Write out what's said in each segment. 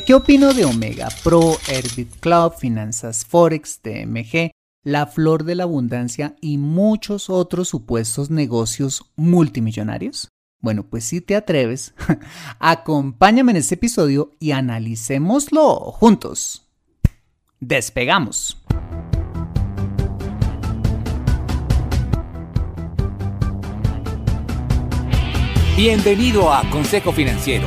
¿Qué opino de Omega Pro, Airbit Club, Finanzas Forex, TMG, La Flor de la Abundancia y muchos otros supuestos negocios multimillonarios? Bueno, pues si te atreves, acompáñame en este episodio y analicémoslo juntos. Despegamos. Bienvenido a Consejo Financiero,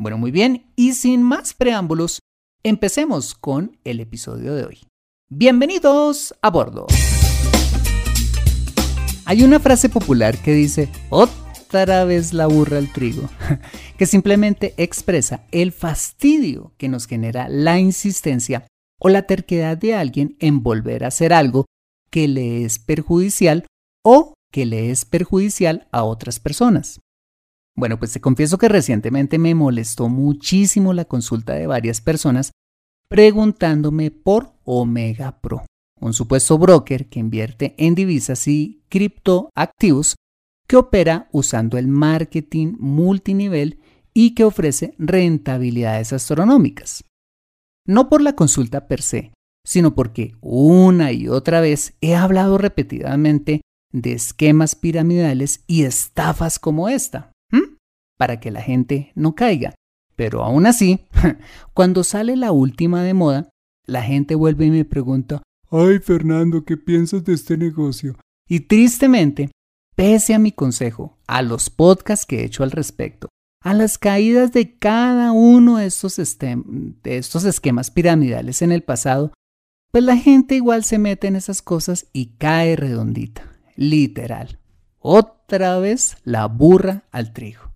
Bueno, muy bien, y sin más preámbulos, empecemos con el episodio de hoy. Bienvenidos a bordo. Hay una frase popular que dice, otra vez la burra al trigo, que simplemente expresa el fastidio que nos genera la insistencia o la terquedad de alguien en volver a hacer algo que le es perjudicial o que le es perjudicial a otras personas. Bueno, pues te confieso que recientemente me molestó muchísimo la consulta de varias personas preguntándome por Omega Pro, un supuesto broker que invierte en divisas y criptoactivos que opera usando el marketing multinivel y que ofrece rentabilidades astronómicas. No por la consulta per se, sino porque una y otra vez he hablado repetidamente de esquemas piramidales y estafas como esta, para que la gente no caiga. Pero aún así, cuando sale la última de moda, la gente vuelve y me pregunta, ay Fernando, ¿qué piensas de este negocio? Y tristemente, pese a mi consejo, a los podcasts que he hecho al respecto, a las caídas de cada uno de estos, de estos esquemas piramidales en el pasado, pues la gente igual se mete en esas cosas y cae redondita literal. Otra vez la burra al trigo.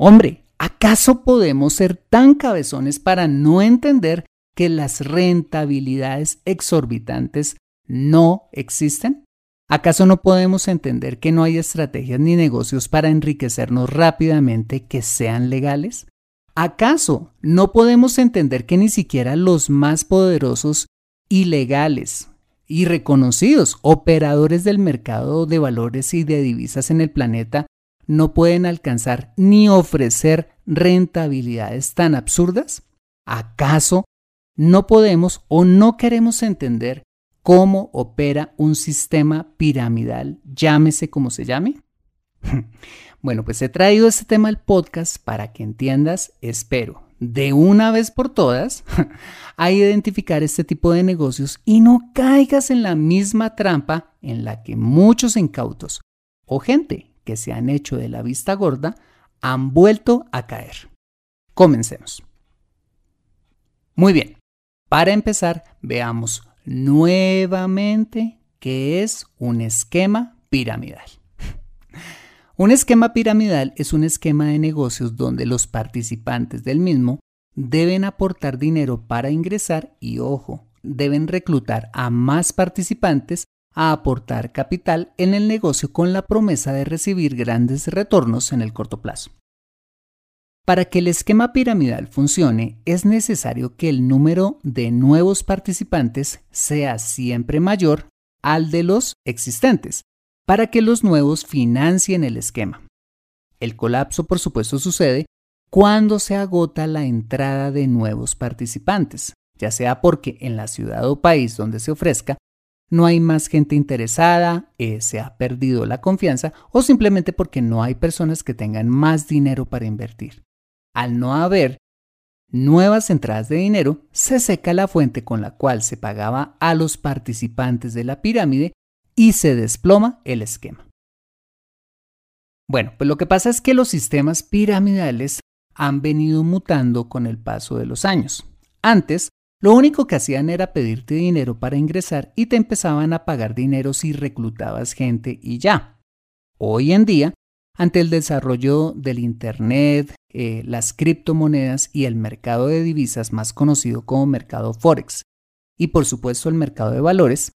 Hombre, ¿acaso podemos ser tan cabezones para no entender que las rentabilidades exorbitantes no existen? ¿Acaso no podemos entender que no hay estrategias ni negocios para enriquecernos rápidamente que sean legales? ¿Acaso no podemos entender que ni siquiera los más poderosos ilegales y reconocidos operadores del mercado de valores y de divisas en el planeta no pueden alcanzar ni ofrecer rentabilidades tan absurdas? ¿Acaso no podemos o no queremos entender cómo opera un sistema piramidal, llámese como se llame? Bueno, pues he traído este tema al podcast para que entiendas, espero, de una vez por todas a identificar este tipo de negocios y no caigas en la misma trampa en la que muchos incautos o gente que se han hecho de la vista gorda han vuelto a caer. Comencemos. Muy bien. Para empezar, veamos nuevamente qué es un esquema piramidal. Un esquema piramidal es un esquema de negocios donde los participantes del mismo deben aportar dinero para ingresar y, ojo, deben reclutar a más participantes a aportar capital en el negocio con la promesa de recibir grandes retornos en el corto plazo. Para que el esquema piramidal funcione, es necesario que el número de nuevos participantes sea siempre mayor al de los existentes, para que los nuevos financien el esquema. El colapso, por supuesto, sucede cuando se agota la entrada de nuevos participantes, ya sea porque en la ciudad o país donde se ofrezca no hay más gente interesada, eh, se ha perdido la confianza o simplemente porque no hay personas que tengan más dinero para invertir. Al no haber nuevas entradas de dinero, se seca la fuente con la cual se pagaba a los participantes de la pirámide y se desploma el esquema. Bueno, pues lo que pasa es que los sistemas piramidales han venido mutando con el paso de los años. Antes, lo único que hacían era pedirte dinero para ingresar y te empezaban a pagar dinero si reclutabas gente y ya. Hoy en día, ante el desarrollo del Internet, eh, las criptomonedas y el mercado de divisas más conocido como mercado Forex, y por supuesto el mercado de valores,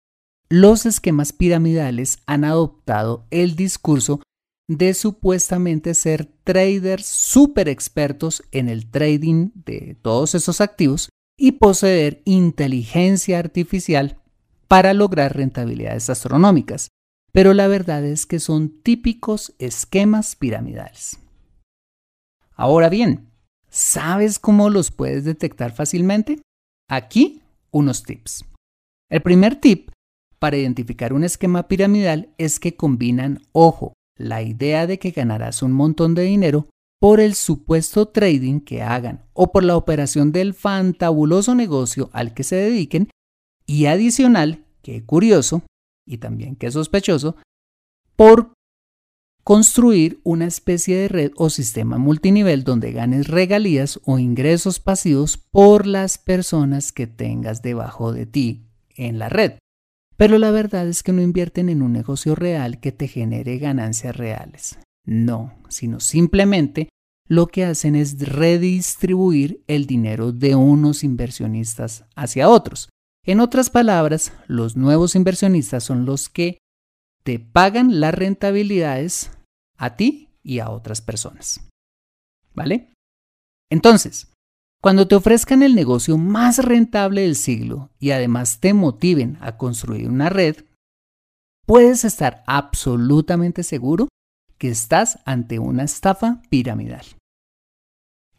los esquemas piramidales han adoptado el discurso de supuestamente ser traders súper expertos en el trading de todos esos activos y poseer inteligencia artificial para lograr rentabilidades astronómicas. Pero la verdad es que son típicos esquemas piramidales. Ahora bien, ¿sabes cómo los puedes detectar fácilmente? Aquí unos tips. El primer tip para identificar un esquema piramidal es que combinan, ojo, la idea de que ganarás un montón de dinero por el supuesto trading que hagan o por la operación del fantabuloso negocio al que se dediquen y adicional, que curioso y también que sospechoso, por construir una especie de red o sistema multinivel donde ganes regalías o ingresos pasivos por las personas que tengas debajo de ti en la red. Pero la verdad es que no invierten en un negocio real que te genere ganancias reales. No, sino simplemente lo que hacen es redistribuir el dinero de unos inversionistas hacia otros. En otras palabras, los nuevos inversionistas son los que te pagan las rentabilidades a ti y a otras personas. ¿Vale? Entonces, cuando te ofrezcan el negocio más rentable del siglo y además te motiven a construir una red, puedes estar absolutamente seguro que estás ante una estafa piramidal.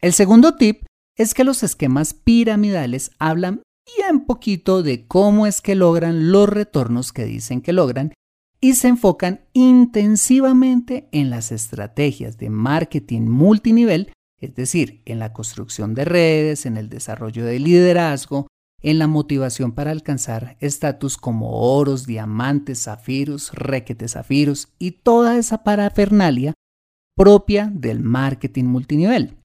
El segundo tip es que los esquemas piramidales hablan bien poquito de cómo es que logran los retornos que dicen que logran y se enfocan intensivamente en las estrategias de marketing multinivel es decir, en la construcción de redes, en el desarrollo de liderazgo, en la motivación para alcanzar estatus como oros, diamantes, zafiros, requetes zafiros y toda esa parafernalia propia del marketing multinivel.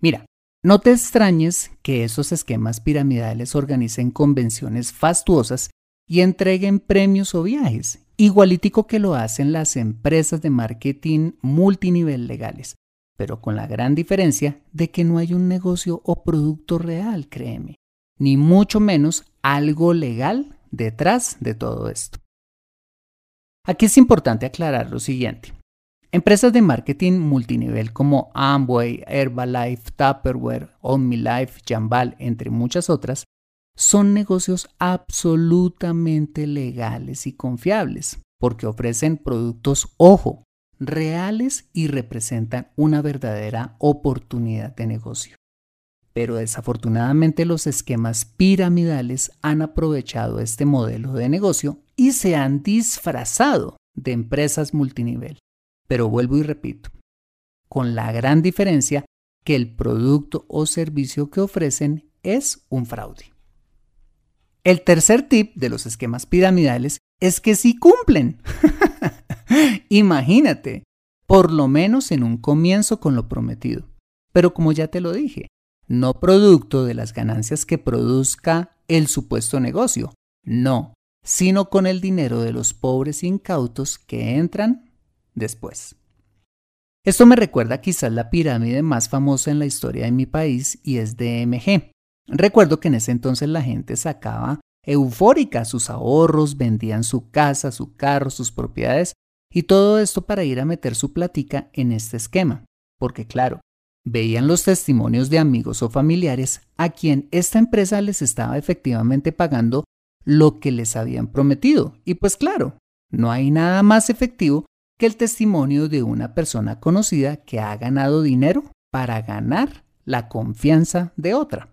Mira, no te extrañes que esos esquemas piramidales organicen convenciones fastuosas y entreguen premios o viajes, igualitico que lo hacen las empresas de marketing multinivel legales pero con la gran diferencia de que no hay un negocio o producto real, créeme, ni mucho menos algo legal detrás de todo esto. Aquí es importante aclarar lo siguiente. Empresas de marketing multinivel como Amway, Herbalife, Tupperware, OmniLife, Jambal, entre muchas otras, son negocios absolutamente legales y confiables porque ofrecen productos, ojo, reales y representan una verdadera oportunidad de negocio. Pero desafortunadamente los esquemas piramidales han aprovechado este modelo de negocio y se han disfrazado de empresas multinivel. Pero vuelvo y repito, con la gran diferencia que el producto o servicio que ofrecen es un fraude. El tercer tip de los esquemas piramidales es que sí cumplen. Imagínate, por lo menos en un comienzo con lo prometido. Pero como ya te lo dije, no producto de las ganancias que produzca el supuesto negocio, no, sino con el dinero de los pobres incautos que entran después. Esto me recuerda quizás la pirámide más famosa en la historia de mi país y es DMG. Recuerdo que en ese entonces la gente sacaba eufórica sus ahorros, vendían su casa, su carro, sus propiedades y todo esto para ir a meter su platica en este esquema. Porque claro, veían los testimonios de amigos o familiares a quien esta empresa les estaba efectivamente pagando lo que les habían prometido. Y pues claro, no hay nada más efectivo que el testimonio de una persona conocida que ha ganado dinero para ganar la confianza de otra.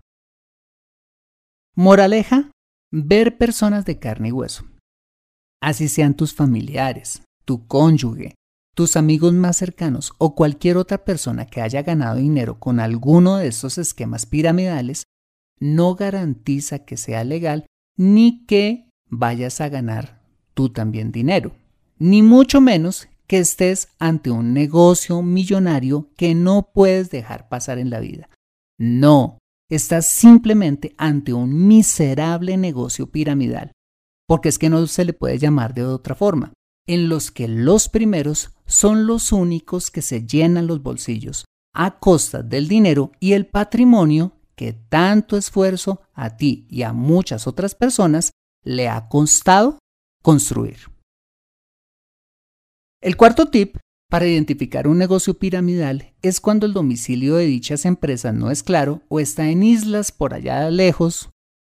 Moraleja, ver personas de carne y hueso. Así sean tus familiares, tu cónyuge, tus amigos más cercanos o cualquier otra persona que haya ganado dinero con alguno de estos esquemas piramidales, no garantiza que sea legal ni que vayas a ganar tú también dinero, ni mucho menos que estés ante un negocio millonario que no puedes dejar pasar en la vida. No, estás simplemente ante un miserable negocio piramidal, porque es que no se le puede llamar de otra forma, en los que los primeros son los únicos que se llenan los bolsillos a costa del dinero y el patrimonio que tanto esfuerzo a ti y a muchas otras personas le ha costado construir. El cuarto tip para identificar un negocio piramidal es cuando el domicilio de dichas empresas no es claro o está en islas por allá lejos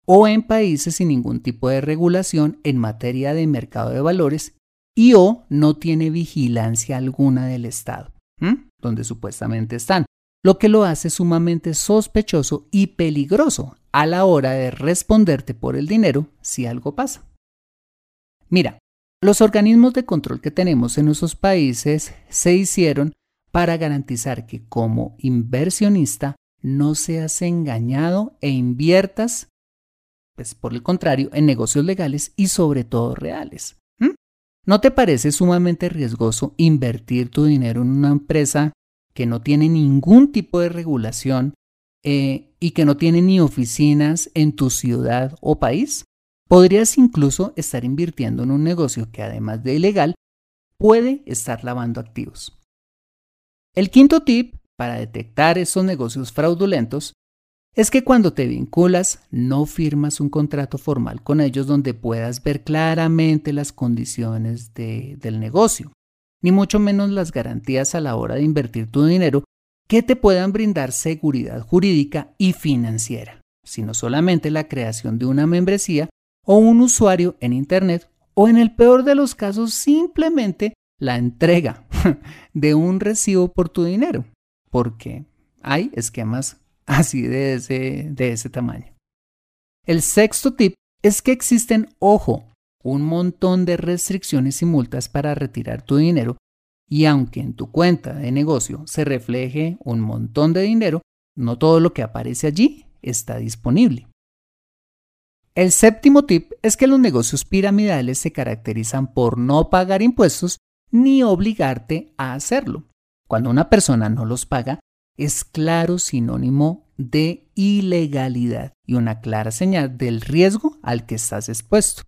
o en países sin ningún tipo de regulación en materia de mercado de valores y o no tiene vigilancia alguna del Estado, donde supuestamente están, lo que lo hace sumamente sospechoso y peligroso a la hora de responderte por el dinero si algo pasa. Mira, los organismos de control que tenemos en nuestros países se hicieron para garantizar que como inversionista no seas engañado e inviertas, pues por el contrario, en negocios legales y sobre todo reales. ¿No te parece sumamente riesgoso invertir tu dinero en una empresa que no tiene ningún tipo de regulación eh, y que no tiene ni oficinas en tu ciudad o país? Podrías incluso estar invirtiendo en un negocio que además de ilegal, puede estar lavando activos. El quinto tip para detectar esos negocios fraudulentos es que cuando te vinculas no firmas un contrato formal con ellos donde puedas ver claramente las condiciones del negocio, ni mucho menos las garantías a la hora de invertir tu dinero que te puedan brindar seguridad jurídica y financiera, sino solamente la creación de una membresía o un usuario en Internet o en el peor de los casos simplemente la entrega de un recibo por tu dinero, porque hay esquemas así de ese, de ese tamaño. El sexto tip es que existen, ojo, un montón de restricciones y multas para retirar tu dinero y aunque en tu cuenta de negocio se refleje un montón de dinero, no todo lo que aparece allí está disponible. El séptimo tip es que los negocios piramidales se caracterizan por no pagar impuestos ni obligarte a hacerlo. Cuando una persona no los paga, es claro sinónimo de ilegalidad y una clara señal del riesgo al que estás expuesto.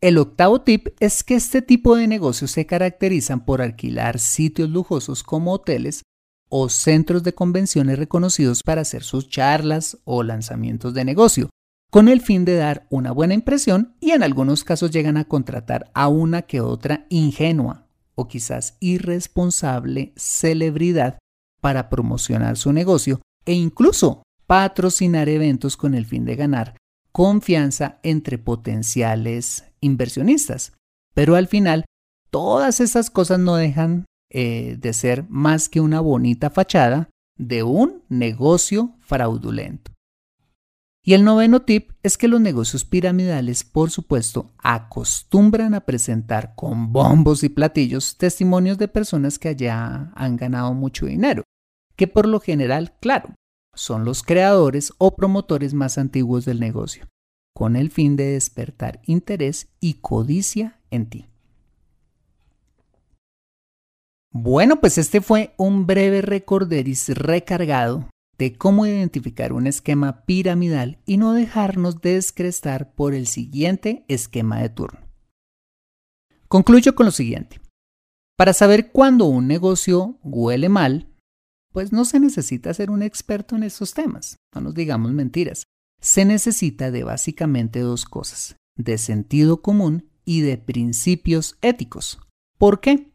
El octavo tip es que este tipo de negocios se caracterizan por alquilar sitios lujosos como hoteles o centros de convenciones reconocidos para hacer sus charlas o lanzamientos de negocio, con el fin de dar una buena impresión y en algunos casos llegan a contratar a una que otra ingenua o quizás irresponsable celebridad para promocionar su negocio e incluso patrocinar eventos con el fin de ganar confianza entre potenciales inversionistas. Pero al final, todas esas cosas no dejan eh, de ser más que una bonita fachada de un negocio fraudulento. Y el noveno tip es que los negocios piramidales, por supuesto, acostumbran a presentar con bombos y platillos testimonios de personas que allá han ganado mucho dinero, que por lo general, claro, son los creadores o promotores más antiguos del negocio, con el fin de despertar interés y codicia en ti. Bueno, pues este fue un breve recorderis recargado de cómo identificar un esquema piramidal y no dejarnos descrestar por el siguiente esquema de turno. Concluyo con lo siguiente. Para saber cuándo un negocio huele mal, pues no se necesita ser un experto en esos temas, no nos digamos mentiras. Se necesita de básicamente dos cosas, de sentido común y de principios éticos. ¿Por qué?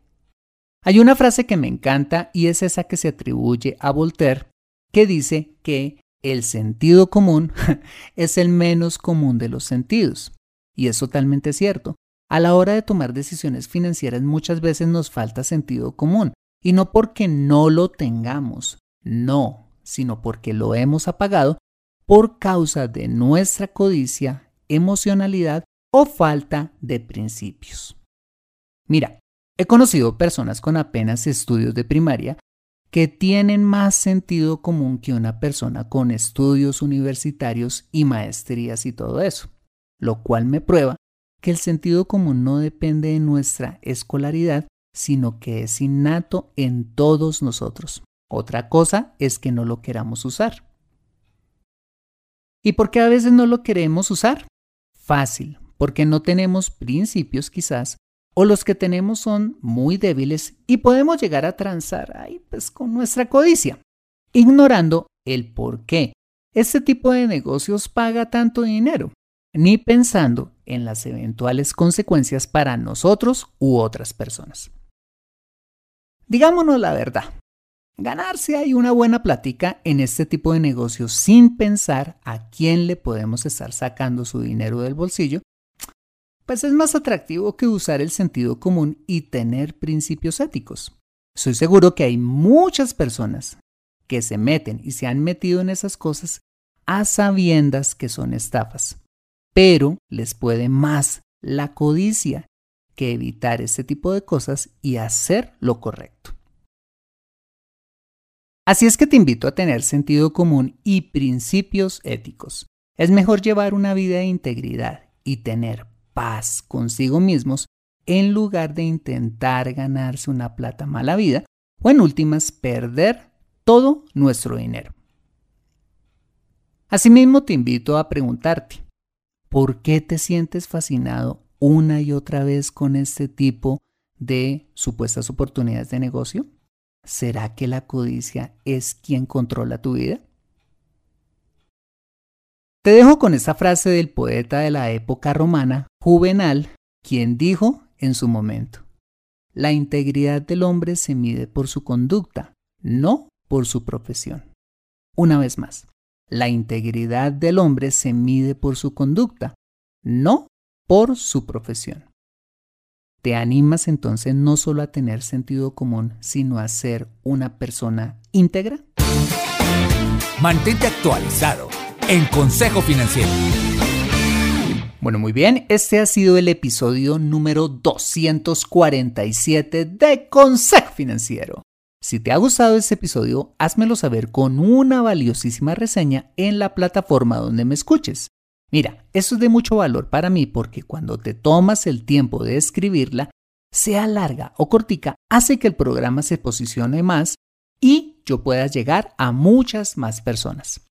Hay una frase que me encanta y es esa que se atribuye a Voltaire, que dice que el sentido común es el menos común de los sentidos. Y es totalmente cierto. A la hora de tomar decisiones financieras muchas veces nos falta sentido común. Y no porque no lo tengamos, no, sino porque lo hemos apagado por causa de nuestra codicia, emocionalidad o falta de principios. Mira, he conocido personas con apenas estudios de primaria que tienen más sentido común que una persona con estudios universitarios y maestrías y todo eso, lo cual me prueba que el sentido común no depende de nuestra escolaridad, sino que es innato en todos nosotros. Otra cosa es que no lo queramos usar. ¿Y por qué a veces no lo queremos usar? Fácil, porque no tenemos principios quizás, o los que tenemos son muy débiles y podemos llegar a transar ahí pues con nuestra codicia, ignorando el por qué este tipo de negocios paga tanto dinero ni pensando en las eventuales consecuencias para nosotros u otras personas. Digámonos la verdad, ganarse hay una buena plática en este tipo de negocios sin pensar a quién le podemos estar sacando su dinero del bolsillo, pues es más atractivo que usar el sentido común y tener principios éticos. Soy seguro que hay muchas personas que se meten y se han metido en esas cosas a sabiendas que son estafas pero les puede más la codicia que evitar ese tipo de cosas y hacer lo correcto. Así es que te invito a tener sentido común y principios éticos. Es mejor llevar una vida de integridad y tener paz consigo mismos en lugar de intentar ganarse una plata mala vida o en últimas perder todo nuestro dinero. Asimismo te invito a preguntarte, ¿Por qué te sientes fascinado una y otra vez con este tipo de supuestas oportunidades de negocio? ¿Será que la codicia es quien controla tu vida? Te dejo con esta frase del poeta de la época romana, Juvenal, quien dijo en su momento, la integridad del hombre se mide por su conducta, no por su profesión. Una vez más, la integridad del hombre se mide por su conducta, no por su profesión. ¿Te animas entonces no solo a tener sentido común, sino a ser una persona íntegra? Mantente actualizado en Consejo Financiero. Bueno, muy bien, este ha sido el episodio número 247 de Consejo Financiero. Si te ha gustado este episodio, házmelo saber con una valiosísima reseña en la plataforma donde me escuches. Mira, esto es de mucho valor para mí porque cuando te tomas el tiempo de escribirla, sea larga o cortica, hace que el programa se posicione más y yo pueda llegar a muchas más personas.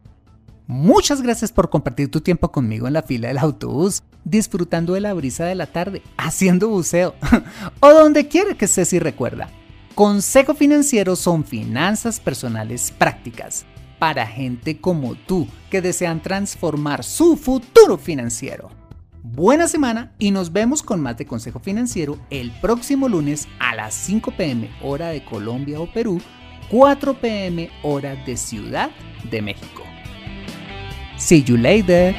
Muchas gracias por compartir tu tiempo conmigo en la fila del autobús, disfrutando de la brisa de la tarde, haciendo buceo o donde quiera que estés y recuerda. Consejo Financiero son finanzas personales prácticas para gente como tú que desean transformar su futuro financiero. Buena semana y nos vemos con más de Consejo Financiero el próximo lunes a las 5 pm hora de Colombia o Perú, 4 pm hora de Ciudad de México. See you later.